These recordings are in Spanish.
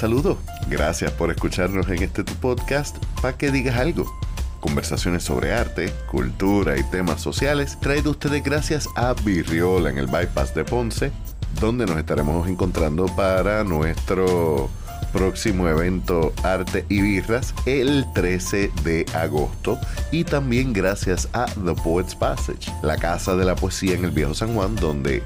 Saludos, gracias por escucharnos en este tu podcast para que digas algo. Conversaciones sobre arte, cultura y temas sociales traído ustedes gracias a Virriola en el Bypass de Ponce, donde nos estaremos encontrando para nuestro próximo evento Arte y Birras el 13 de agosto y también gracias a The Poets Passage, la casa de la poesía en el Viejo San Juan donde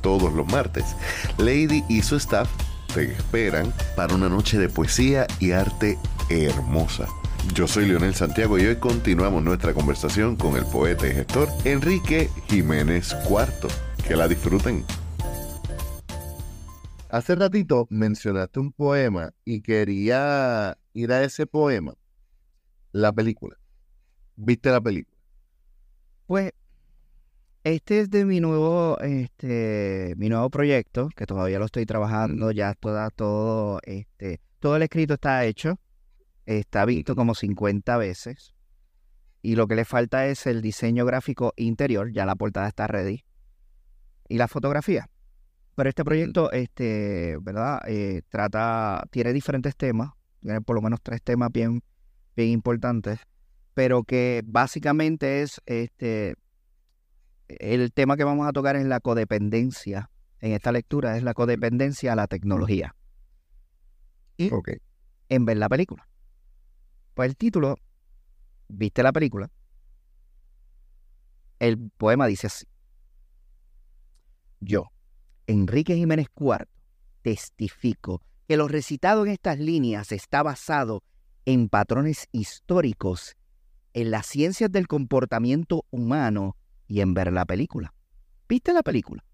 todos los martes Lady y su staff te esperan para una noche de poesía y arte hermosa. Yo soy Leonel Santiago y hoy continuamos nuestra conversación con el poeta y gestor Enrique Jiménez IV. Que la disfruten. Hace ratito mencionaste un poema y quería ir a ese poema. La película. ¿Viste la película? Pues este es de mi nuevo, este, mi nuevo proyecto, que todavía lo estoy trabajando, ya toda, todo, este, todo el escrito está hecho, está visto como 50 veces, y lo que le falta es el diseño gráfico interior, ya la portada está ready, y la fotografía. Pero este proyecto, este, ¿verdad? Eh, trata, tiene diferentes temas, tiene por lo menos tres temas bien, bien importantes, pero que básicamente es, este, el tema que vamos a tocar es la codependencia. En esta lectura es la codependencia a la tecnología. Y en ver la película. Pues el título, ¿viste la película? El poema dice así. Yo, Enrique Jiménez IV, testifico que lo recitado en estas líneas está basado en patrones históricos, en las ciencias del comportamiento humano y en ver la película. ¿Viste la película?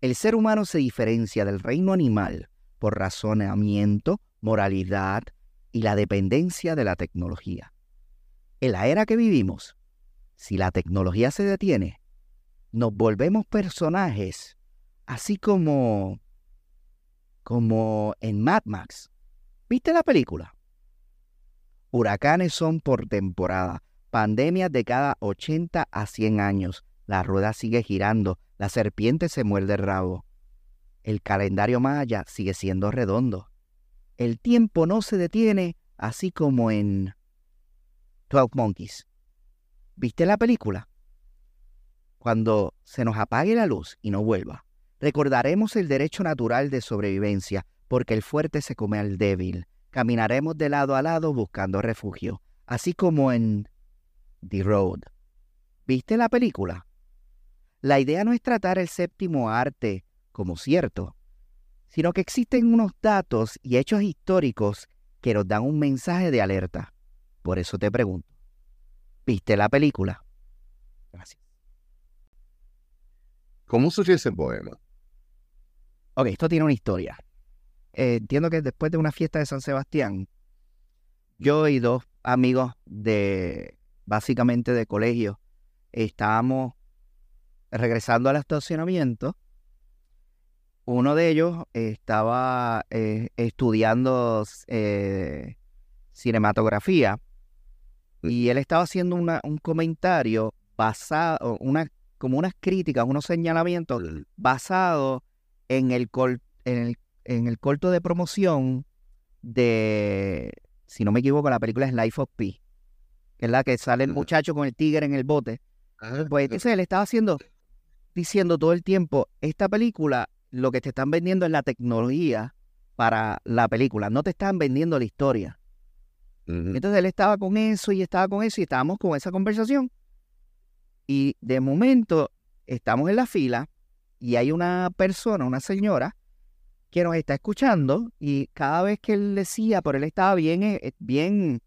El ser humano se diferencia del reino animal por razonamiento, moralidad y la dependencia de la tecnología. En la era que vivimos, si la tecnología se detiene, nos volvemos personajes, así como como en Mad Max. ¿Viste la película? Huracanes son por temporada, Pandemias de cada 80 a 100 años. La rueda sigue girando, la serpiente se muerde el rabo. El calendario maya sigue siendo redondo. El tiempo no se detiene, así como en Twelve Monkeys. ¿Viste la película? Cuando se nos apague la luz y no vuelva, recordaremos el derecho natural de sobrevivencia, porque el fuerte se come al débil. Caminaremos de lado a lado buscando refugio, así como en The Road. ¿Viste la película? La idea no es tratar el séptimo arte como cierto, sino que existen unos datos y hechos históricos que nos dan un mensaje de alerta. Por eso te pregunto, ¿viste la película? Gracias. ¿Cómo surgió ese poema? Ok, esto tiene una historia. Eh, entiendo que después de una fiesta de San Sebastián, yo y dos amigos de básicamente de colegio, estábamos regresando al estacionamiento. Uno de ellos estaba eh, estudiando eh, cinematografía. Y él estaba haciendo un comentario basado, una, como unas críticas, unos señalamientos basados en el, en el, en el corto de promoción de, si no me equivoco, la película es Life of Pi la Que sale el muchacho con el tigre en el bote. Ah, pues entonces él estaba haciendo, diciendo todo el tiempo, esta película, lo que te están vendiendo es la tecnología para la película, no te están vendiendo la historia. Entonces él estaba con eso y estaba con eso y estábamos con esa conversación. Y de momento estamos en la fila y hay una persona, una señora, que nos está escuchando y cada vez que él decía, por él estaba bien, eh, bien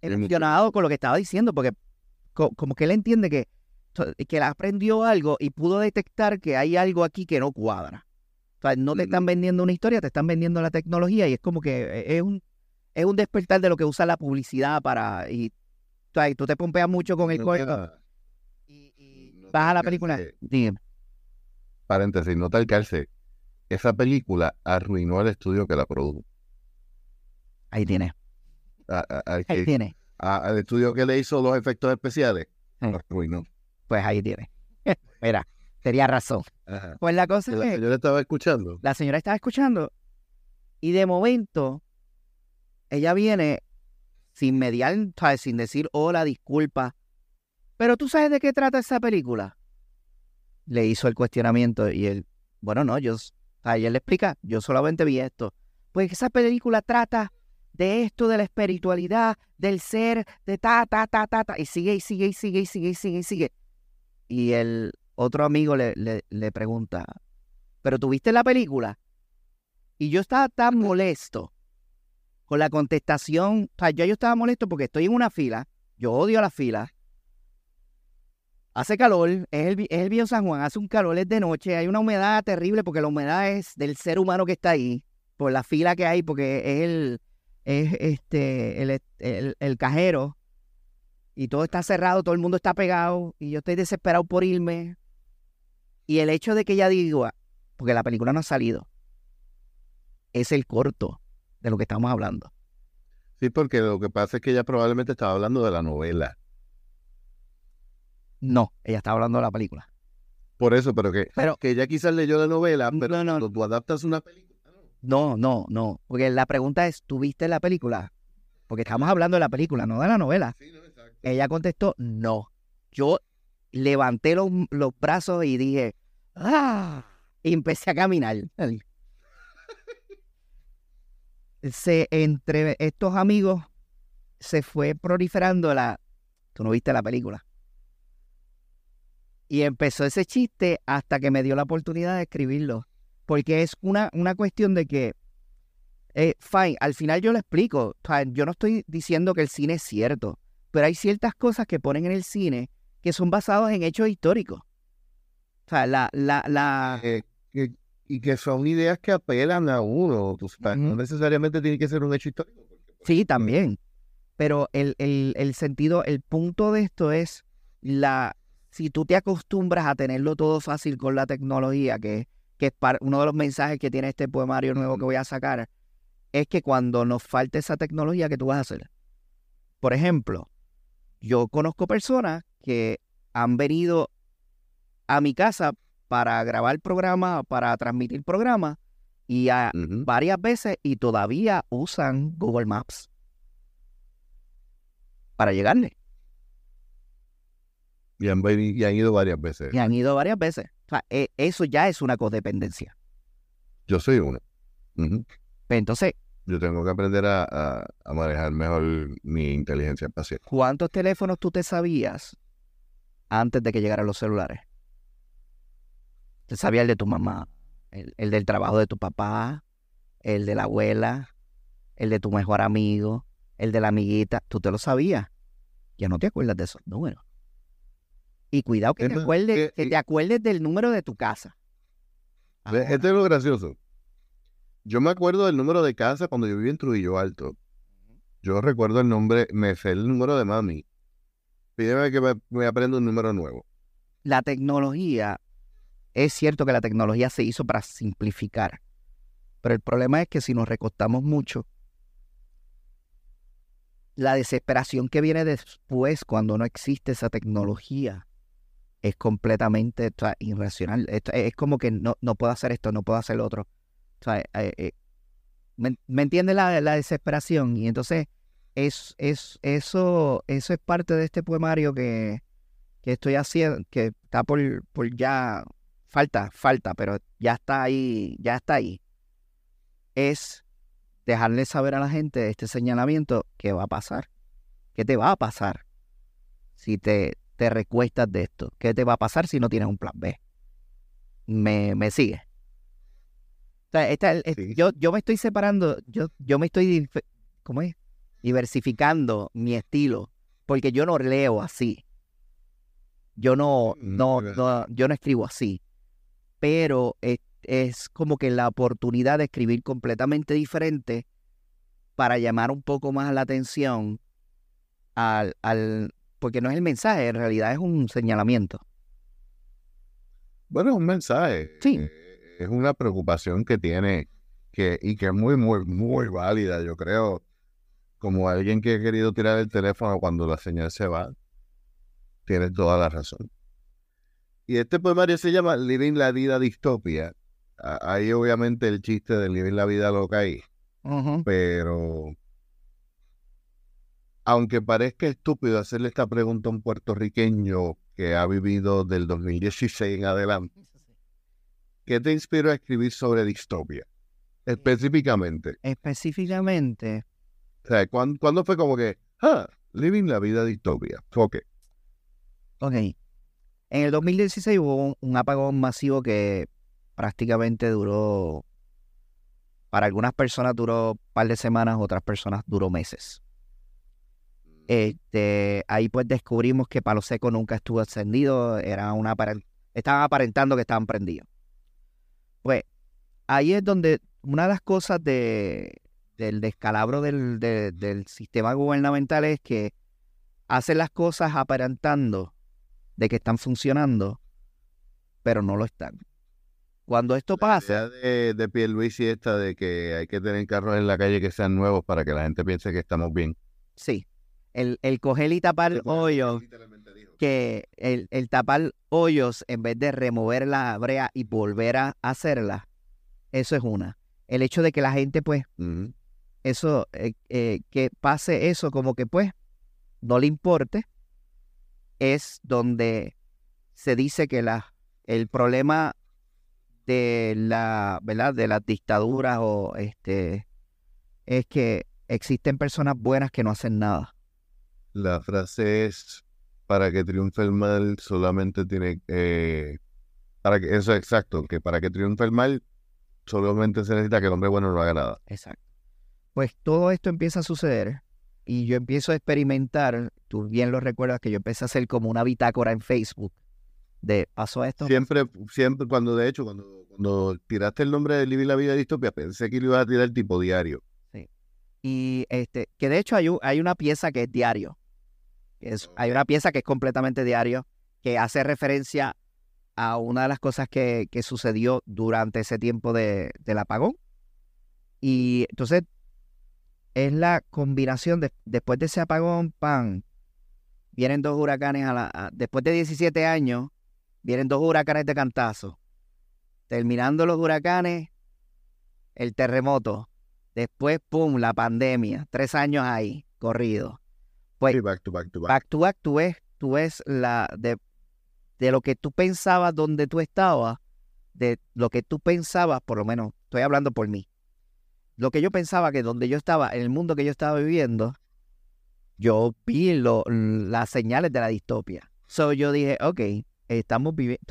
emocionado con lo que estaba diciendo, porque como que él entiende que, que él aprendió algo y pudo detectar que hay algo aquí que no cuadra. O sea, no te están vendiendo una historia, te están vendiendo la tecnología y es como que e, es un, es un despertar de lo que usa la publicidad para... Y, tú te pompeas mucho con el cuerpo y, vas a la película. Dime. Paréntesis, no te alcance. Esa película arruinó el estudio que la produjo. Ahí tienes ahí tiene. al estudio que le hizo los efectos especiales. Pues ahí tiene. Mira, tenía razón. Pues la cosa es La señora estaba escuchando. La señora estaba escuchando Y de momento, ella viene sin mediar, sin decir hola, disculpa. Pero tú sabes de qué trata esa película. Le hizo el cuestionamiento y él, bueno, no, yo, a ella le explica, yo solamente vi esto. Pues esa película trata de esto, de la espiritualidad, del ser, de ta, ta, ta, ta, ta, y sigue, y sigue, y sigue, y sigue, y sigue, y sigue. Y el otro amigo le, le, le pregunta, ¿pero tuviste la película? Y yo estaba tan molesto con la contestación. O sea, yo, yo estaba molesto porque estoy en una fila. Yo odio la fila. Hace calor, es el, es el San Juan, hace un calor, es de noche, hay una humedad terrible porque la humedad es del ser humano que está ahí, por la fila que hay, porque es el, es este, el, el, el cajero y todo está cerrado, todo el mundo está pegado y yo estoy desesperado por irme. Y el hecho de que ella diga, porque la película no ha salido, es el corto de lo que estamos hablando. Sí, porque lo que pasa es que ella probablemente estaba hablando de la novela. No, ella estaba hablando de la película. Por eso, pero que, Pero- que ella quizás leyó la novela, pero No, no. cuando tú adaptas una película. No, no, no. Porque la pregunta es, ¿tú viste la película? Porque estamos hablando de la película, no de la novela. Sí, no, exacto. Ella contestó, no. Yo levanté los, los brazos y dije, ¡ah! Y empecé a caminar. Se, entre estos amigos se fue proliferando la... Tú no viste la película. Y empezó ese chiste hasta que me dio la oportunidad de escribirlo. Porque es una, una cuestión de que, eh, fine, al final yo lo explico. Yo no estoy diciendo que el cine es cierto pero hay ciertas cosas que ponen en el cine que son basadas en hechos históricos. O sea, la, la, la, Eh, y que son ideas que apelan a uno. tú sabes, No necesariamente tiene que ser un hecho histórico. sí, también. Pero el, el, el sentido, el punto de esto es la, si tú te acostumbras a tenerlo todo fácil con la tecnología, que, que es par- uno de los mensajes que tiene este poemario nuevo que voy a sacar, es que cuando nos falte esa tecnología, ¿qué tú vas a hacer? Por ejemplo, yo conozco personas que han venido a mi casa para grabar programa, para transmitir programas, y a- varias veces y todavía usan Google Maps para llegarle. Y han, y han ido varias veces. Y han ido varias veces. O sea, e- eso ya es una codependencia. Yo soy uno. Ujú. Pues Entonces, Yo tengo que aprender a, a- a manejar mejor mi inteligencia espacial. ¿cuántos teléfonos tú te sabías antes de que llegaran los celulares? Te sabía el de tu mamá, el, el del trabajo de tu papá, el de la abuela, el de tu mejor amigo, el de la amiguita. Tú te lo sabías. Ya no te acuerdas de esos números. Y cuidado que te acuerdes, ¿qué- que te acuerdes del número de tu casa. Ahora, Esto es lo gracioso. Yo me acuerdo del número de casa cuando yo vivía en Trujillo Alto. Yo recuerdo el nombre, me sé el número de mami. Pídeme que me, me aprenda un número nuevo. la tecnología, es cierto que la tecnología se hizo para simplificar, pero el problema es que si nos recostamos mucho, la desesperación que viene después cuando no existe esa tecnología es completamente o sea, irracional. Esto- es como que no, no puedo hacer esto, no puedo hacer lo otro. O sea, eh, eh, ¿me, me entiende la, la desesperación? Y entonces es, es, eso, eso es parte de este poemario que, que estoy haciendo, que está por, por ya, falta, falta, pero ya está ahí, ya está ahí. Es dejarle saber a la gente este señalamiento qué va a pasar, qué te va a pasar si te, te recuestas de esto, qué te va a pasar si no tienes un plan B. Me, me sigue. O sea, esta- Sí. yo, yo me estoy separando, yo, yo me estoy, dif- ¿cómo es? Diversificando mi estilo, porque yo no leo así. Yo no, Mm, no, no, yo no escribo así. Pero es, es como que la oportunidad de escribir completamente diferente para llamar un poco más la atención al, al, porque no es el mensaje, en realidad es un señalamiento. Bueno, es un mensaje. Sí. Eh, Es una preocupación que tiene que, y que es muy, muy, muy válida, yo creo. Como alguien que ha querido tirar el teléfono cuando la señal se va, tienes toda la razón. Y este poemario se llama Living la vida distopia. Ahí obviamente el chiste de Living la vida loca ahí. Pero aunque parezca estúpido hacerle esta pregunta a un puertorriqueño que ha vivido del 2016 en adelante, ¿qué te inspiró a escribir sobre distopia? Específicamente. Específicamente, O sea, ¿cuán- ¿cuándo, fue como que, ah, living la vida distopia? Ok. ok. En el 2016 hubo un, un apagón masivo que prácticamente duró, para algunas personas duró un par de semanas, otras personas duró meses. Este, ahí pues descubrimos que Palo Seco nunca estuvo encendido, era una estaban aparentando que estaban prendidos. Pues ahí es donde una de las cosas de, del descalabro del, de- del sistema gubernamental es que hacen las cosas aparentando de que están funcionando, pero no lo están. Cuando esto La pasa, idea de, de Pierluisi esta de que hay que tener carros en la calle que sean nuevos para que la gente piense que estamos bien. sí, el, el coger y tapar hoyos que el, el tapar hoyos en vez de remover la brea y volver a hacerla, eso es una. El hecho de que la gente, pues, eso, eh, eh, que pase eso como que, pues, no le importe, es donde se dice que la, el problema de la, ¿verdad? De las dictaduras o este, es que existen personas buenas que no hacen nada. La frase es, para que triunfe el mal solamente tiene, eh, para que, eso es exacto, que para que triunfe el mal solamente se necesita que el hombre bueno no haga nada. Exacto. Pues todo esto empieza a suceder y yo empiezo a experimentar, tú bien lo recuerdas que yo empecé a hacer como una bitácora en Facebook de pasó esto. Siempre, siempre, cuando de hecho, cuando, cuando tiraste el nombre de Living la vida distopia, pensé que lo ibas a tirar tipo diario. Y este, que de hecho hay, u- hay una pieza que es diario. Hay una pieza que es completamente diario, que hace referencia a una de las cosas que, sucedió durante ese tiempo de, del apagón. Y entonces es la combinación de, después de ese apagón, pan, vienen dos huracanes a la, después de 17 años, vienen dos huracanes de cantazo. Terminando los huracanes, el terremoto. Después, pum, la pandemia. Tres años ahí, corrido. Pues, Sí, back to back to back. back to back, tú ves, tú ves la de, de lo que tú pensabas donde tú estabas, de lo que tú pensabas, por lo menos, estoy hablando por mí. Lo que yo pensaba que donde yo estaba, en el mundo que yo estaba viviendo, yo vi lo- las señales de la distopia. So yo dije, ok, estamos viviendo.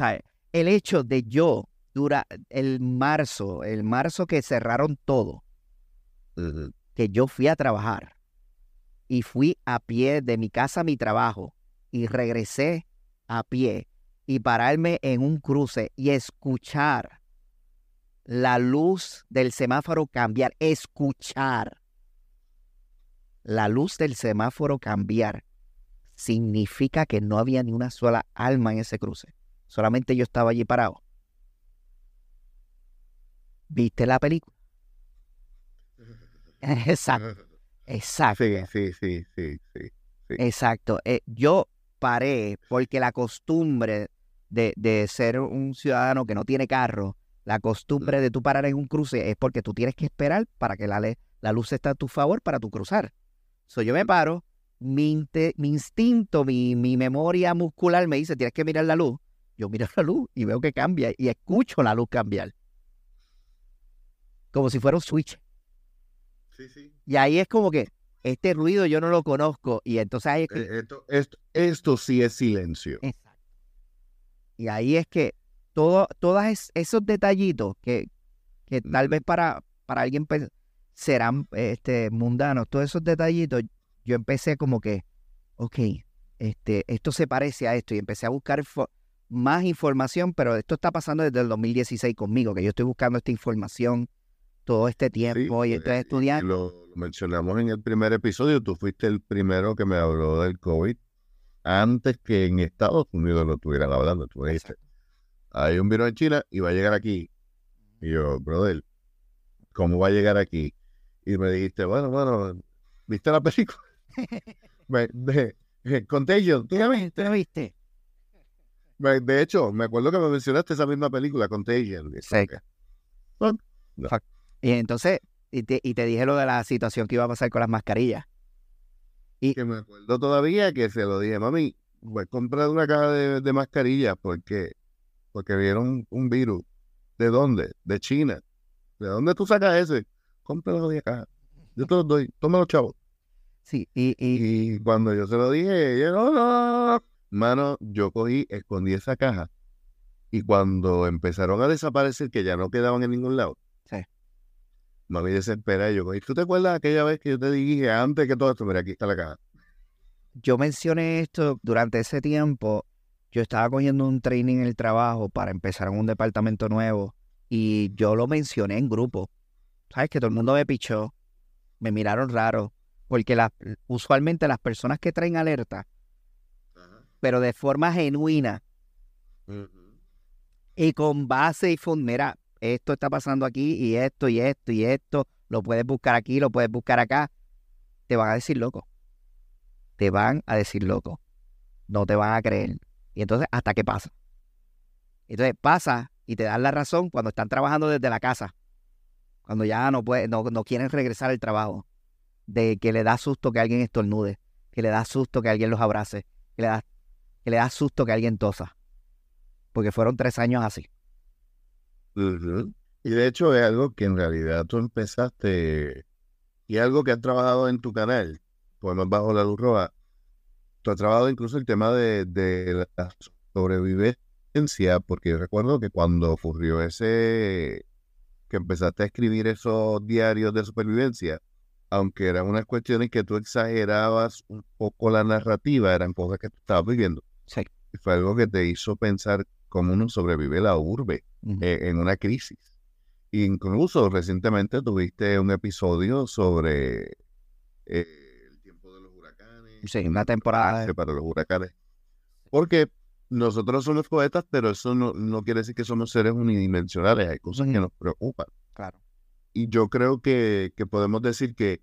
El hecho de yo, dura el marzo, el marzo que cerraron todo, que yo fui a trabajar y fui a pie de mi casa a mi trabajo y regresé a pie y pararme en un cruce y escuchar la luz del semáforo cambiar, escuchar la luz del semáforo cambiar significa que no había ni una sola alma en ese cruce. Solamente yo estaba allí parado. ¿Viste la película? Exacto, exacto. Sí, sí, sí, sí, sí. Exacto. Eh, yo paré porque la costumbre de, de ser un ciudadano que no tiene carro, la costumbre de tú parar en un cruce es porque tú tienes que esperar para que la, la luz esté a tu favor para tu cruzar. So, yo me paro, mi, inte- mi instinto, mi, mi memoria muscular me dice, tienes que mirar la luz. Yo miro la luz y veo que cambia y escucho la luz cambiar. Como si fuera un switch. Sí, sí. Y ahí es como que este ruido yo no lo conozco y entonces ahí es que... Eh, Esto, esto, esto sí es silencio. Exacto. Y ahí es que todo, todos es- esos detallitos que, que tal vez para, para alguien pe- serán este, mundanos, todos esos detallitos, yo empecé como que, ok, este, esto se parece a esto y empecé a buscar más información, pero esto está pasando desde el 2016 conmigo, que yo estoy buscando esta información todo este tiempo y estoy y estudiando. Lo, mencionamos en el primer episodio. Tú fuiste el primero que me habló del COVID antes que en Estados Unidos lo estuvieran hablando. Tú me dijiste, hay un virus en China y va a llegar aquí. Y yo, brother, ¿cómo va a llegar aquí? Y me dijiste, bueno, bueno, ¿viste la película? Me- de, eh, Contagion, ¿tú la viste? ¿Tú lo viste? Me- De hecho, me acuerdo que me mencionaste esa misma película, Contagion. Que, Y entonces, y te, y te dije lo de la situación que iba a pasar con las mascarillas. Y, Que me acuerdo todavía que se lo dije, mami, voy a comprar una caja de, de mascarillas porque, porque vieron un virus. ¿De dónde? De China. ¿De dónde tú sacas ese? Cómpralo de acá. Yo te los doy. Tómalo, chavo. sí, y, y Y cuando yo se lo dije, ella, no, no. Mano, yo cogí, escondí esa caja. Y cuando empezaron a desaparecer, que ya no quedaban en ningún lado. Mami desesperada. Yo ¿tú te acuerdas aquella vez que yo te dije antes que todo esto? Mira, aquí está la caja. yo mencioné esto durante ese tiempo. Yo estaba cogiendo un training en el trabajo para empezar en un departamento nuevo y yo lo mencioné en grupo. ¿Sabes? Que todo el mundo me pichó, me miraron raro, porque la- usualmente las personas que traen alerta, pero de forma genuina y con base y fund, mira, esto está pasando aquí y esto y esto y esto, lo puedes buscar aquí, lo puedes buscar acá, te van a decir loco. Te van a decir loco. No te van a creer. Y entonces, ¿hasta qué pasa? Entonces pasa y te dan la razón cuando están trabajando desde la casa. Cuando ya no, puede, no, no quieren regresar al trabajo. De que le da susto que alguien estornude. Que le da susto que alguien los abrace. Que le da, que le da susto que alguien tosa. Porque fueron tres años así. Y de hecho es algo que en realidad tú empezaste y algo que has trabajado en tu canal, Poemas Bajo la Luz Roja. Tú has trabajado incluso el tema de, de la sobrevivencia, porque yo recuerdo que cuando ocurrió ese, que empezaste a escribir esos diarios de supervivencia, aunque eran unas cuestiones que tú exagerabas un poco la narrativa, eran cosas que tú estabas viviendo. Sí. Y fue algo que te hizo pensar cómo uno sobrevive la urbe eh, en una crisis. Incluso recientemente tuviste un episodio sobre eh, el tiempo de los huracanes. Sí, una temporada de- para los huracanes. Porque nosotros somos poetas, pero eso no, no quiere decir que somos seres unidimensionales. Hay cosas que nos preocupan. Claro. Y yo creo que, que podemos decir que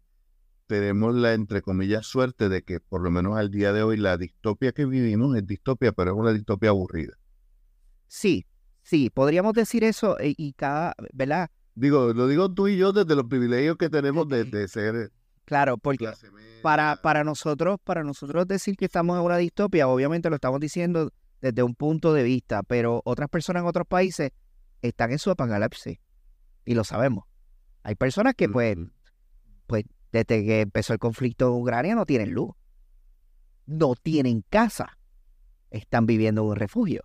tenemos la, entre comillas, suerte de que por lo menos al día de hoy la distopia que vivimos es distopia, pero es una distopia aburrida. Sí, sí, podríamos decir eso eh, y cada, ¿verdad? Digo, lo digo tú y yo desde los privilegios que tenemos de, de ser Claro, porque para, para nosotros, para nosotros decir que estamos en una distopia, obviamente lo estamos diciendo desde un punto de vista, pero otras personas en otros países están en su apocalipsis y lo sabemos. Hay personas que pues, pues desde que empezó el conflicto en Ucrania no tienen luz, no tienen casa, están viviendo en un refugio,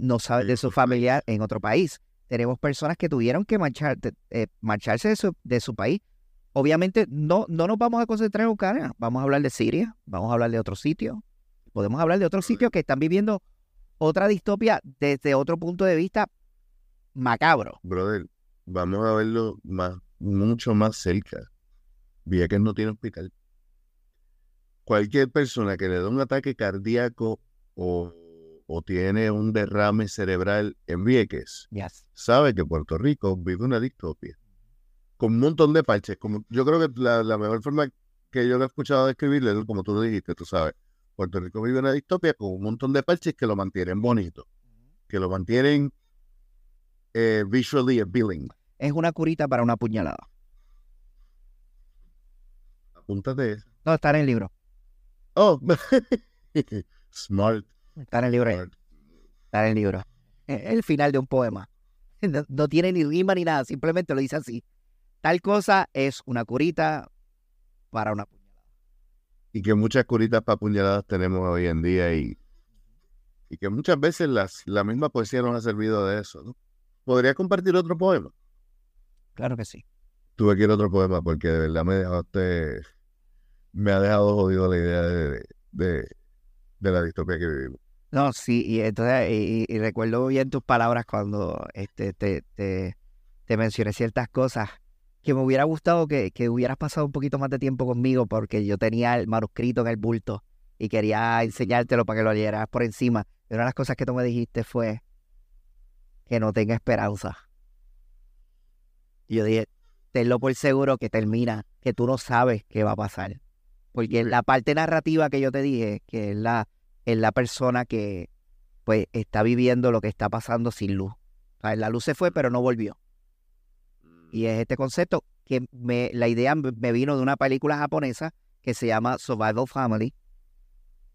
no saben En de su otro familiar en otro país. Tenemos personas que tuvieron que marchar, eh, marcharse de su, de su país. Obviamente no, no nos vamos a concentrar en Ucrania, vamos a hablar de Siria, vamos a hablar de otros sitios, podemos hablar de otros sitios que están viviendo otra distopia desde otro punto de vista macabro. Brother, vamos a verlo más, mucho más cerca. Vieques no tiene hospital. Cualquier persona que le dé un ataque cardíaco o, o tiene un derrame cerebral en Vieques, Yes. sabe que Puerto Rico vive una distopia. Con un montón de parches. Como, yo creo que la, la mejor forma que yo lo he escuchado describirle, es como tú lo dijiste, tú sabes. Puerto Rico vive una distopia con un montón de parches que lo mantienen bonito, que lo mantienen eh, visually appealing. Es una curita para una puñalada. Apúntate eso. No, está en el libro. Oh, smart. Está en el libro. Está en el libro. Es el final de un poema. No, no tiene ni rima ni nada, simplemente lo dice así. Tal cosa es una curita para una puñalada. Y que muchas curitas para puñaladas tenemos hoy en día y, y que muchas veces las, la misma poesía nos ha servido de eso. ¿no? ¿Podría compartir otro poema? Claro que sí. Tuve que ir a otro poema porque de verdad me dejaste, me ha dejado jodido la idea de, de, de la distopía que vivimos. No, sí, y entonces, y, y- y recuerdo bien tus palabras cuando este, te, te, te mencioné ciertas cosas que me hubiera gustado que, que hubieras pasado un poquito más de tiempo conmigo porque yo tenía el manuscrito en el bulto y quería enseñártelo para que lo leyeras por encima. Y una de las cosas que tú me dijiste fue que no tenga esperanza. Y yo dije, tenlo por seguro que termina, que tú no sabes qué va a pasar. Porque la parte narrativa que yo te dije, que es la, es la persona que pues está viviendo lo que está pasando sin luz. O sea, la luz se fue, pero no volvió. Y es este concepto que me, la idea me vino de una película japonesa que se llama Survival Family,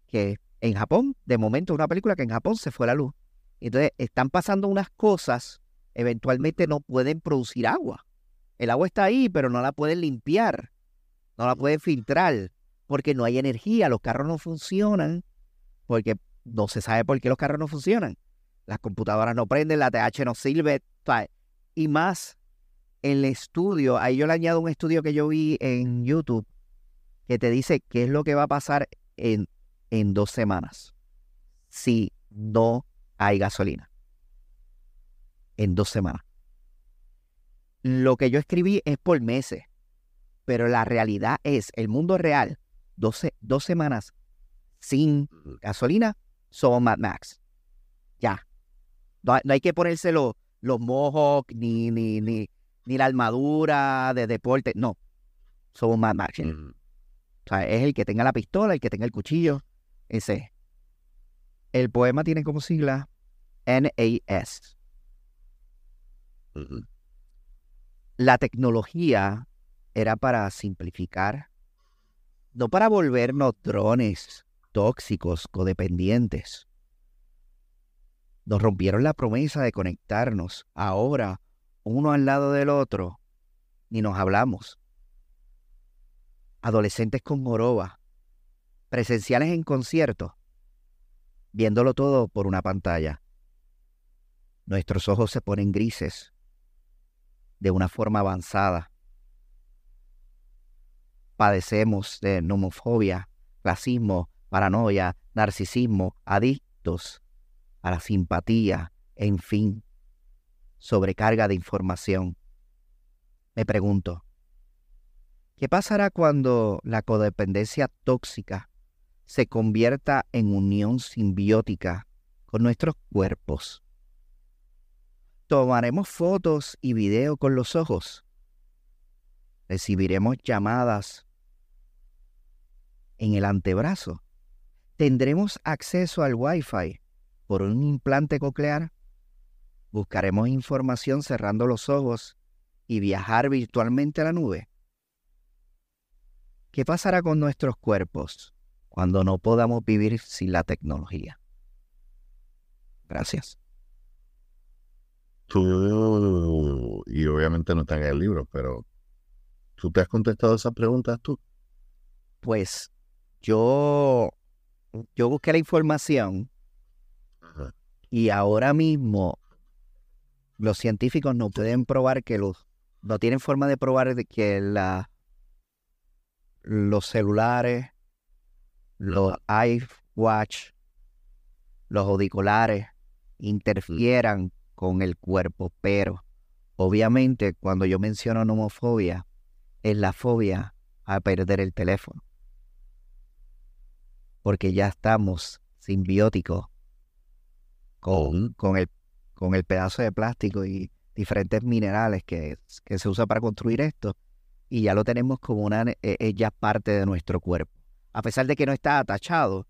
que en Japón, de momento, es una película que en Japón se fue la luz. Entonces, están pasando unas cosas, eventualmente no pueden producir agua. El agua está ahí, pero no la pueden limpiar, no la pueden filtrar, porque no hay energía, los carros no funcionan, porque no se sabe por qué los carros no funcionan. Las computadoras no prenden, la TH no sirve, y más el estudio, ahí yo le añado un estudio que yo vi en YouTube que te dice qué es lo que va a pasar en, en dos semanas si no hay gasolina. En dos semanas. Lo que yo escribí es por meses, pero la realidad es, el mundo real, 12, dos semanas sin gasolina, somos Mad Max. Ya. No, hay que ponerse los, los mojos ni, ni, ni, ni la armadura de deporte. No. Somos Mad Max. O sea, es el que tenga la pistola, el que tenga el cuchillo. Ese. El poema tiene como sigla NAS. La tecnología era para simplificar, no para volvernos drones tóxicos, codependientes. Nos rompieron la promesa de conectarnos ahora uno al lado del otro, ni nos hablamos. Adolescentes con joroba, presenciales en conciertos, viéndolo todo por una pantalla. Nuestros ojos se ponen grises de una forma avanzada. Padecemos de nomofobia, racismo, paranoia, narcisismo, adictos a la simpatía, en fin sobrecarga de información. Me pregunto, ¿qué pasará cuando la codependencia tóxica se convierta en unión simbiótica con nuestros cuerpos? ¿Tomaremos fotos y video con los ojos? ¿Recibiremos llamadas en el antebrazo? ¿Tendremos acceso al Wi-Fi por un implante coclear? Buscaremos información cerrando los ojos y viajar virtualmente a la nube. ¿Qué pasará con nuestros cuerpos cuando no podamos vivir sin la tecnología? Gracias. Tú, y obviamente no está en el libro, pero ¿tú te has contestado esas preguntas tú? Pues yo, yo busqué la información y ahora mismo los científicos no pueden probar que los, no tienen forma de probar de que la, los celulares, los iWatch, los auriculares interfieran con el cuerpo, pero obviamente cuando yo menciono nomofobia, es la fobia a perder el teléfono. Porque ya estamos simbióticos con, con el con el pedazo de plástico y diferentes minerales que, que se usa para construir esto, y ya lo tenemos como una eh, ya parte de nuestro cuerpo. A pesar de que no está atachado,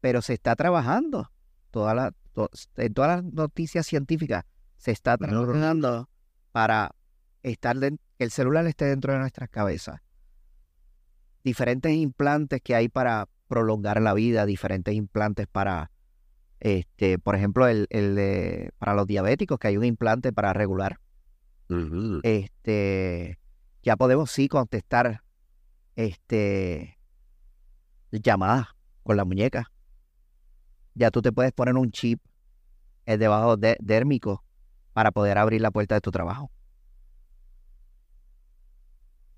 pero se está trabajando. Toda la, en todas las noticias científicas se está trabajando para estar que el celular esté dentro de nuestras cabezas. Diferentes implantes que hay para prolongar la vida, diferentes implantes para este, por ejemplo, el, de, para los diabéticos, que hay un implante para regular. Este, ya podemos sí contestar este, llamadas con la muñeca. Ya tú te puedes poner un chip eh, debajo de, dérmico para poder abrir la puerta de tu trabajo.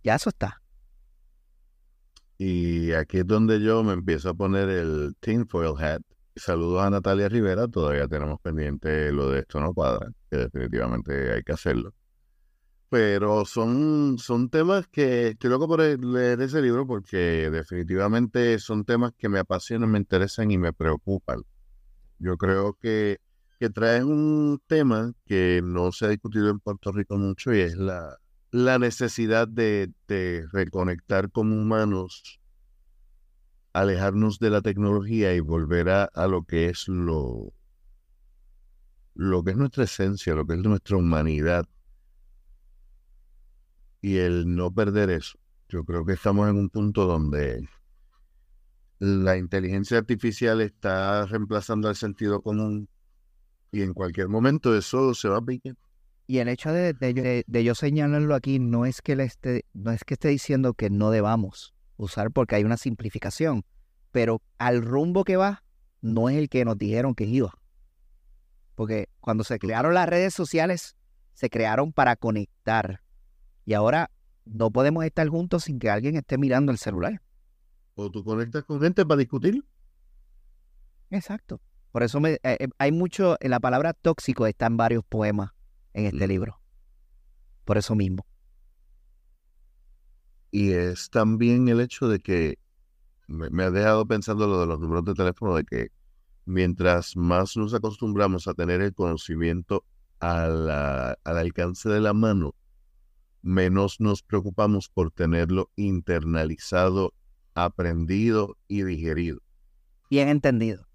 Ya eso está. Y aquí es donde yo me empiezo a poner el tinfoil hat Saludos a Natalia Rivera, todavía tenemos pendiente lo de esto no cuadra, que definitivamente hay que hacerlo. Pero son, son temas que estoy loco por leer ese libro porque definitivamente son temas que me apasionan, me interesan y me preocupan. Yo creo que, que traes un tema que no se ha discutido en Puerto Rico mucho y es la, la necesidad de, de reconectar como humanos alejarnos de la tecnología y volver a, lo que es lo, lo que es nuestra esencia, lo que es nuestra humanidad. y el no perder eso. Yo creo que estamos en un punto donde la inteligencia artificial está reemplazando el sentido común y en cualquier momento eso se va a pique. Y el hecho de, de, de, yo señalarlo aquí no es que le esté, no es que esté diciendo que no debamos usar porque hay una simplificación, pero al rumbo que va no es el que nos dijeron que iba. Porque cuando se crearon las redes sociales, se crearon para conectar. Y ahora no podemos estar juntos sin que alguien esté mirando el celular. O tú conectas con gente para discutir. Exacto. Por eso me, eh, eh, hay mucho, la palabra tóxico está en varios poemas en este Mm. libro. Por eso mismo. Y es también el hecho de que me, me ha dejado pensando lo de los números de teléfono, de que mientras más nos acostumbramos a tener el conocimiento a la- al alcance de la mano, menos nos preocupamos por tenerlo internalizado, aprendido y digerido. Bien entendido.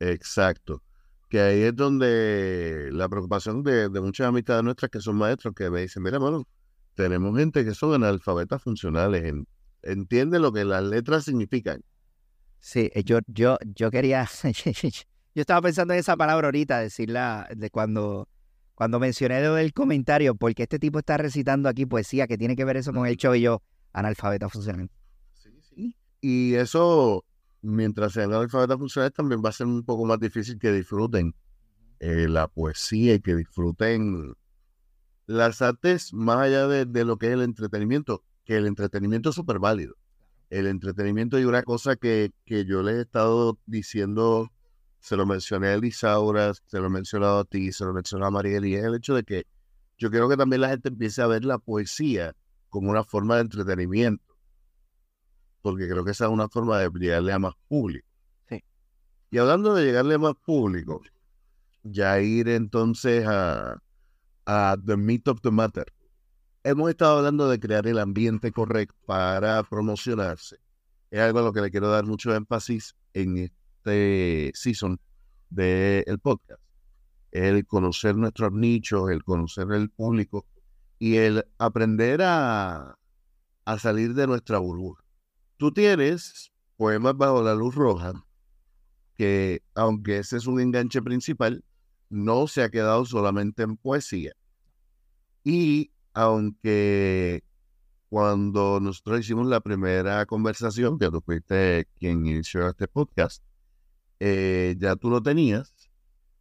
Exacto. Que ahí es donde la preocupación de, de muchas amistades nuestras que son maestros que me dicen, mira, mano, tenemos gente que son analfabetas funcionales, en- entiende lo que las letras significan. Sí, eh, yo, yo, yo quería, yo estaba pensando en esa palabra ahorita, decirla de cuando, cuando mencioné del comentario, porque este tipo está recitando aquí poesía que tiene que ver eso con el show y yo, analfabeta funcional. Sí, sí. Y eso, mientras sean analfabetas funcionales, también va a ser un poco más difícil que disfruten eh, la poesía y que disfruten las artes más allá de, de lo que es el entretenimiento, que el entretenimiento es súper válido. El entretenimiento y una cosa que, que yo les he estado diciendo, se lo mencioné a Elisaura, se lo he mencionado a ti, se lo he mencionado a Mariel, y es el hecho de que yo quiero que también la gente empiece a ver la poesía como una forma de entretenimiento porque creo que esa es una forma de llegarle a más público. Sí. Y hablando de llegarle a más público, ya ir entonces a, a The Meat of the Matter. Hemos estado hablando de crear el ambiente correcto para promocionarse. Es algo a lo que le quiero dar mucho énfasis en este season del podcast. El conocer nuestros nichos, el conocer el público y el aprender a, a salir de nuestra burbuja. Tú tienes Poemas bajo la luz roja, que aunque ese es un enganche principal, no se ha quedado solamente en poesía. Y aunque cuando nosotros hicimos la primera conversación, que tú fuiste quien inició este podcast, eh, ya tú lo tenías,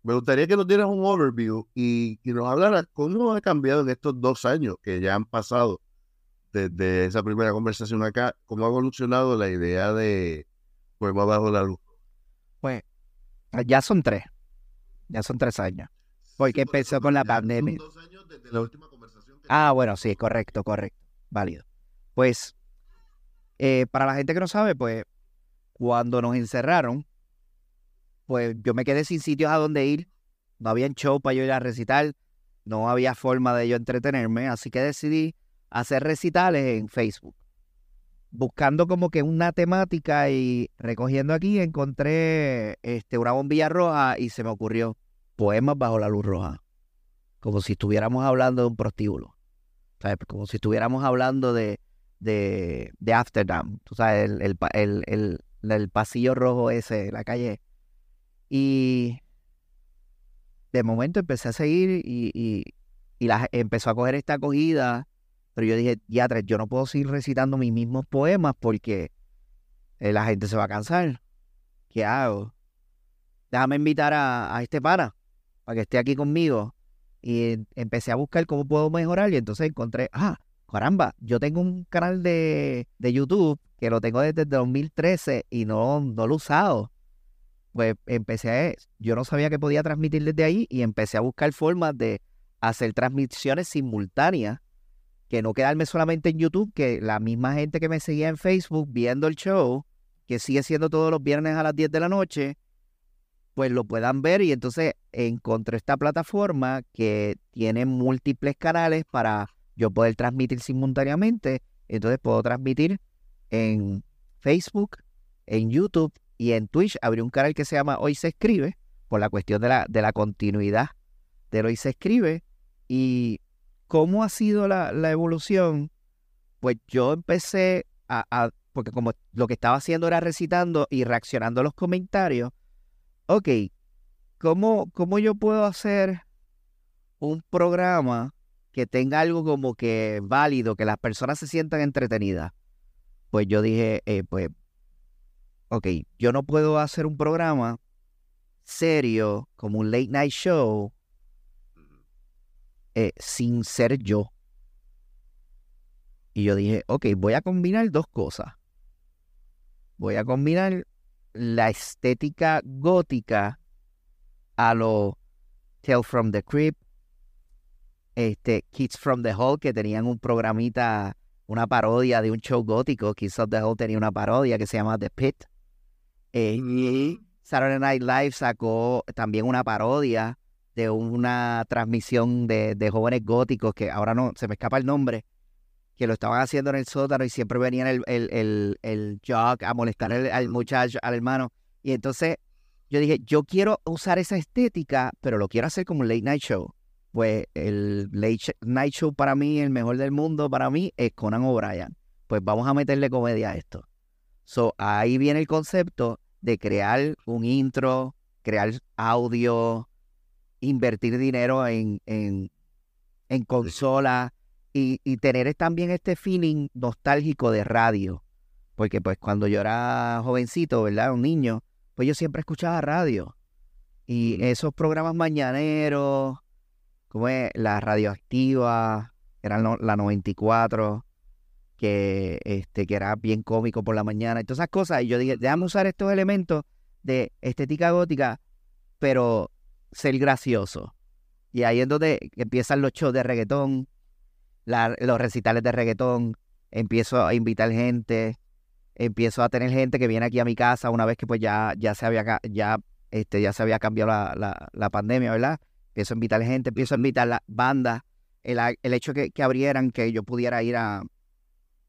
me gustaría que nos dieras un overview y, y nos hablaras cómo ha cambiado en estos dos años que ya han pasado desde esa primera conversación acá, cómo ha evolucionado la idea de Poema bajo la luz. Pues ya son tres, ya son tres años. Porque empezó con la pandemia. dos años desde la última conversación que Ah, bueno, sí, correcto, correcto, válido. Pues, eh, para la gente que no sabe, pues, cuando nos encerraron, pues yo me quedé sin sitios a donde ir, no había show para yo ir a recitar, no había forma de yo entretenerme, así que decidí hacer recitales en Facebook. Buscando como que una temática y recogiendo aquí, encontré este, una bombilla roja y se me ocurrió poemas bajo la luz roja. Como si estuviéramos hablando de un prostíbulo. ¿sabes? Como si estuviéramos hablando de, de, de Amsterdam, tú sabes, el, el, el- el pasillo rojo ese, la calle. Y de momento empecé a seguir y, y, y la, empezó a coger esta acogida, pero yo dije, diatre, yo no puedo seguir recitando mis mismos poemas porque eh, la gente se va a cansar. ¿Qué hago? Déjame invitar a, este pana para que esté aquí conmigo. Y empecé a buscar cómo puedo mejorar y entonces encontré, ah, caramba, yo tengo un canal de, de YouTube que lo tengo desde el 2013 y no, no lo he usado. Pues empecé a, yo no sabía que podía transmitir desde ahí y empecé a buscar formas de hacer transmisiones simultáneas, que no quedarme solamente en YouTube, que la misma gente que me seguía en Facebook viendo el show, que sigue siendo todos los viernes a las 10 de la noche, pues lo puedan ver y entonces encontré esta plataforma que tiene múltiples canales para yo poder transmitir simultáneamente. Entonces puedo transmitir en Facebook, en YouTube y en Twitch. Abrí un canal que se llama Hoy se escribe, por la cuestión de la, de la continuidad del Hoy se escribe. Y ¿cómo ha sido la, evolución? Pues yo empecé a, a, porque como lo que estaba haciendo era recitando y reaccionando a los comentarios, ok, ¿cómo, cómo yo puedo hacer un programa que tenga algo como que válido, que las personas se sientan entretenidas? Pues yo dije, eh, pues, ok, yo no puedo hacer un programa serio como un late night show eh, sin ser yo. Y yo dije, ok, voy a combinar dos cosas. Voy a combinar la estética gótica a lo Tale from the Crypt, este, Kids from the Hall, que tenían un programita, una parodia de un show gótico. Kids of the Hall tenía una parodia que se llama The Pit. Eh, Saturday Night Live sacó también una parodia de una transmisión de, de, jóvenes góticos que ahora no se me escapa el nombre, que lo estaban haciendo en el sótano y siempre venían el, el, el, el jock a molestar al, al muchacho, al hermano. Y entonces yo dije, yo quiero usar esa estética, pero lo quiero hacer como un late night show. Pues el late night show para mí, el mejor del mundo para mí, es Conan O'Brien. Pues vamos a meterle comedia a esto. So, ahí viene el concepto de crear un intro, crear audio, invertir dinero en, en, en consola y, y, tener también este feeling nostálgico de radio. Porque pues cuando yo era jovencito, ¿verdad? Un niño, pues yo siempre escuchaba radio. Y esos programas mañaneros, como es la radioactiva, eran la 94, que, este, que era bien cómico por la mañana, y todas esas cosas. Y yo dije, déjame usar estos elementos de estética gótica, pero ser gracioso. Y ahí es donde empiezan los shows de reggaetón, los recitales de reggaetón, empiezo a invitar gente, empiezo a tener gente que viene aquí a mi casa una vez que pues ya, ya se había ya, este, ya se había cambiado la, la, pandemia, ¿verdad? Empiezo a invitar gente, empiezo a invitar la banda, el, el hecho que, que abrieran, que yo pudiera ir a,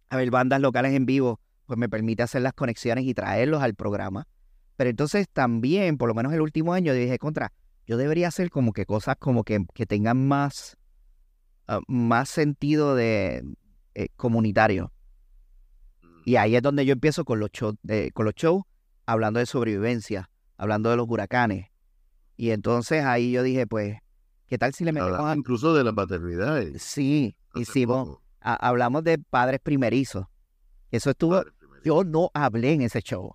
a ver bandas locales en vivo, pues me permite hacer las conexiones y traerlos al programa. Pero entonces también, por lo menos el último año, dije, contra, yo debería hacer como que cosas como que, que tengan más, uh, más sentido de eh, comunitario. Y ahí es donde yo empiezo con los shows, con los shows, hablando de sobrevivencia, hablando de los huracanes. Y entonces ahí yo dije, pues, ¿qué tal si le metemos a... Incluso de las paternidades. Sí, hicimos, a, hablamos de padres primerizos. Eso estuvo, yo no hablé en ese show.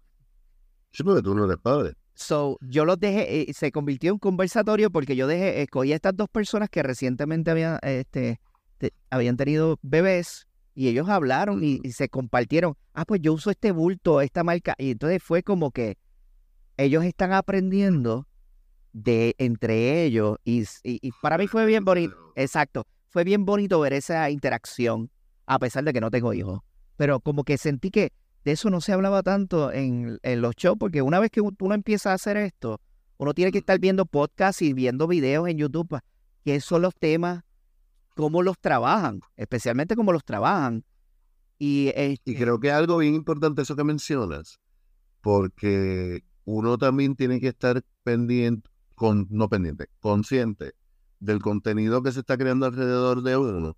Sí, porque tú no eres padre. So, yo los dejé, eh, se convirtió en un conversatorio porque yo dejé, escogí a estas dos personas que recientemente habían, este, habían tenido bebés y ellos hablaron y, se compartieron. Ah, pues yo uso este bulto, esta marca. Y entonces fue como que ellos están aprendiendo de entre ellos y, y, para mí fue bien bonito. Exacto. Fue bien bonito ver esa interacción a pesar de que no tengo hijos. Pero como que sentí que de eso no se hablaba tanto en, en, los shows, porque una vez que uno empieza a hacer esto, uno tiene que estar viendo podcasts y viendo videos en YouTube, qué son los temas, cómo los trabajan, especialmente cómo los trabajan. Y, este y creo que es algo bien importante eso que mencionas, porque uno también tiene que estar pendiente, con, no pendiente, consciente del contenido que se está creando alrededor de uno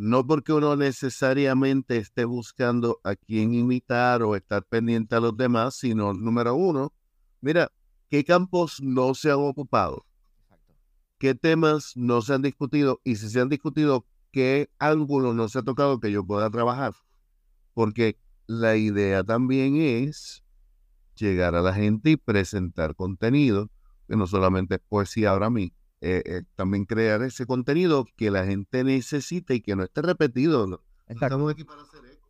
no porque uno necesariamente esté buscando a quién imitar o estar pendiente a los demás, sino, número uno, mira, ¿qué campos no se han ocupado? ¿Qué temas no se han discutido? Y si se han discutido, ¿qué ángulo no se ha tocado que yo pueda trabajar? Porque la idea también es llegar a la gente y presentar contenido, que no solamente es poesía ahora mismo, eh, eh, también crear ese contenido que la gente necesita y que no esté repetido. Estamos aquí para hacer eco.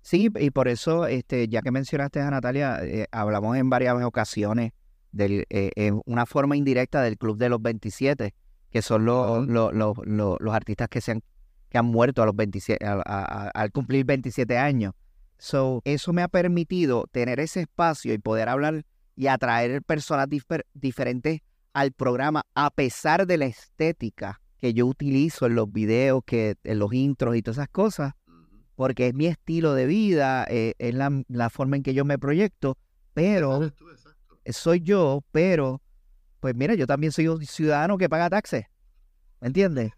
Sí, y por eso, este, ya que mencionaste a Natalia, eh, hablamos en varias ocasiones de una forma indirecta del Club de los 27, que son los, los, los, los, artistas que, se han, que han muerto a los 27, al cumplir 27 años. So, eso me ha permitido tener ese espacio y poder hablar y atraer personas diferentes al programa a pesar de la estética que yo utilizo en los videos, que en los intros y todas esas cosas, porque es mi estilo de vida, eh, es la, forma en que yo me proyecto, pero soy yo, pero pues mira, yo también soy un ciudadano que paga taxes, ¿me entiendes?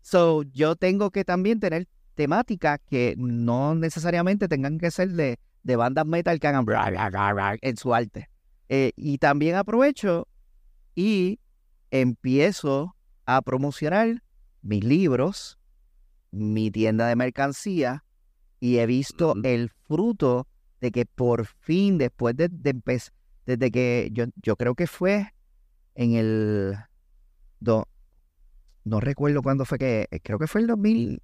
So, yo tengo que también tener temáticas que no necesariamente tengan que ser de, de bandas metal que hagan en su arte. Eh, y también aprovecho y empiezo a promocionar mis libros, mi tienda de mercancía, y he visto el fruto de que por fin, después de, de empezar, desde que yo, yo creo que fue en el... do- no recuerdo cuándo fue que, eh, creo que fue el 2000,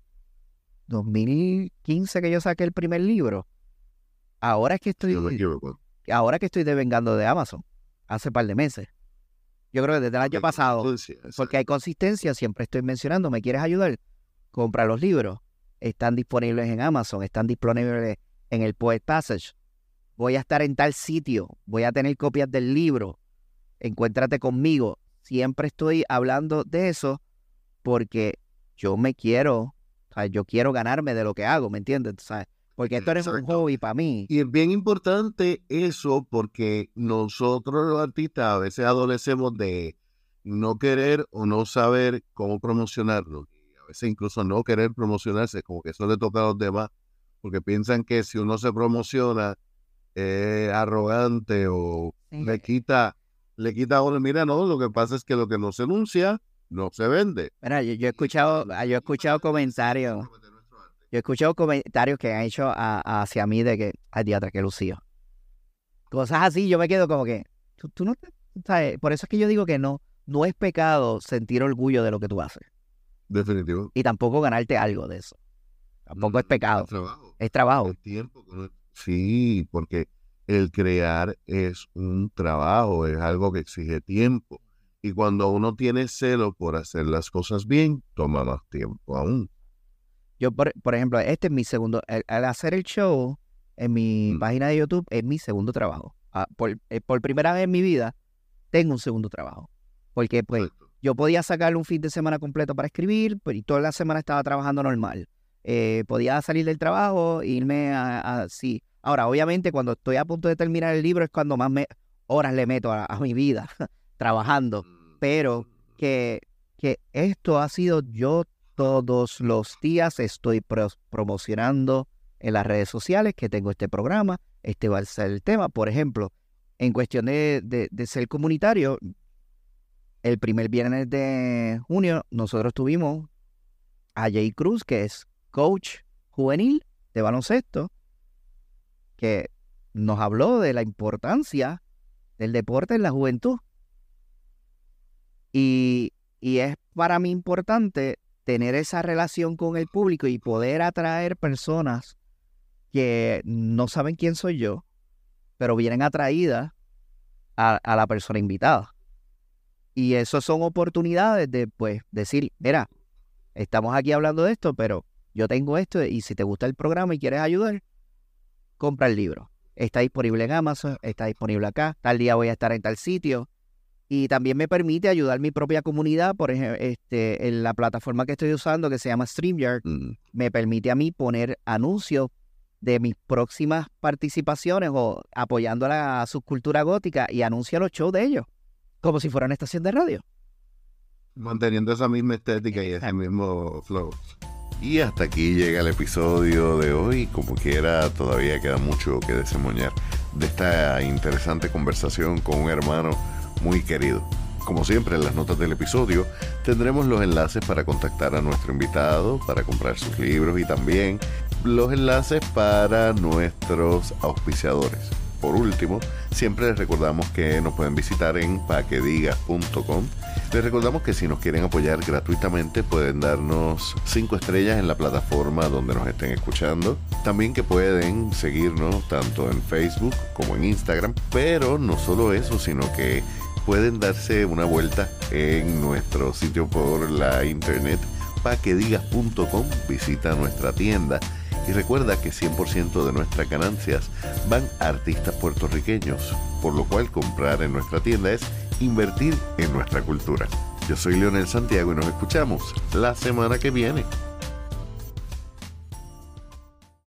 2015 que yo saqué el primer libro. Ahora es que estoy, ahora que estoy devengando de Amazon, hace par de meses. Yo creo que desde el año pasado, porque hay consistencia, siempre estoy mencionando, ¿me quieres ayudar? Compra los libros. Están disponibles en Amazon, están disponibles en el Poet Passage. Voy a estar en tal sitio, voy a tener copias del libro. Encuéntrate conmigo. Siempre estoy hablando de eso porque yo me quiero, o sea, yo quiero ganarme de lo que hago, ¿me entiendes? ¿Sabes? Porque esto es un hobby para mí. Y es bien importante eso porque nosotros los artistas a veces adolecemos de no querer o no saber cómo promocionarlo. Y a veces incluso no querer promocionarse, como que eso le toca a los demás, porque piensan que si uno se promociona es arrogante o Sí. le quita, le quita a uno. Mira, no, lo que pasa es que lo que no se anuncia no se vende. Mira, yo, yo he escuchado, yo he escuchado comentarios. Yo he escuchado comentarios que han hecho a- hacia mí de que, ay, diatra, que lucido. Cosas así, yo me quedo como que, tú, tú no te, ¿sabes? Por eso es que yo digo que no, no es pecado sentir orgullo de lo que tú haces. Definitivo. Y tampoco ganarte algo de eso. Tampoco es pecado, Es trabajo. es trabajo. El tiempo. Sí, porque el crear es un trabajo, es algo que exige tiempo. Y cuando uno tiene celo por hacer las cosas bien, toma más tiempo aún. Yo, por, por ejemplo, este es mi segundo, al hacer el show en mi Mm. página de YouTube es mi segundo trabajo. Ah, por, eh, por primera vez en mi vida tengo un segundo trabajo. Porque pues yo podía sacar un fin de semana completo para escribir, pero y toda la semana estaba trabajando normal. Eh, podía salir del trabajo, e irme a, a- sí. Ahora, obviamente, cuando estoy a punto de terminar el libro es cuando más me, horas le meto a, a mi vida trabajando. pero Que, que esto ha sido yo todos los días estoy promocionando en las redes sociales que tengo este programa, este va a ser el tema. Por ejemplo, en cuestión de, ser comunitario, el primer viernes de junio nosotros tuvimos a Jay Cruz, que es coach juvenil de baloncesto, que nos habló de la importancia del deporte en la juventud. Y es para mí importante tener esa relación con el público y poder atraer personas que no saben quién soy yo, pero vienen atraídas a, la persona invitada. Y eso son oportunidades de, pues, decir, mira, estamos aquí hablando de esto, pero yo tengo esto y si te gusta el programa y quieres ayudar, compra el libro. Está disponible en Amazon, está disponible acá, tal día voy a estar en tal sitio. Y también me permite ayudar mi propia comunidad, por ejemplo, este, en la plataforma que estoy usando que se llama StreamYard, Mm. me permite a mí poner anuncios de mis próximas participaciones o apoyando a la subcultura gótica y anuncio los shows de ellos, como si fuera una estación de radio. Manteniendo esa misma estética y ese mismo flow. Y hasta aquí llega el episodio de hoy. Como quiera, todavía queda mucho que desemboñar de esta interesante conversación con un hermano muy querido. Como siempre, en las notas del episodio tendremos los enlaces para contactar a nuestro invitado, para comprar sus libros y también los enlaces para nuestros auspiciadores. Por último, siempre les recordamos que nos pueden visitar en paquedigas.com. Les recordamos que si nos quieren apoyar gratuitamente pueden darnos 5 estrellas en la plataforma donde nos estén escuchando. También que pueden seguirnos tanto en Facebook como en Instagram. Pero no solo eso, sino que pueden darse una vuelta en nuestro sitio por la internet paquedigas.com. Visita nuestra tienda y recuerda que 100% de nuestras ganancias van a artistas puertorriqueños, por lo cual comprar en nuestra tienda es invertir en nuestra cultura. Yo soy Leonel Santiago y nos escuchamos la semana que viene.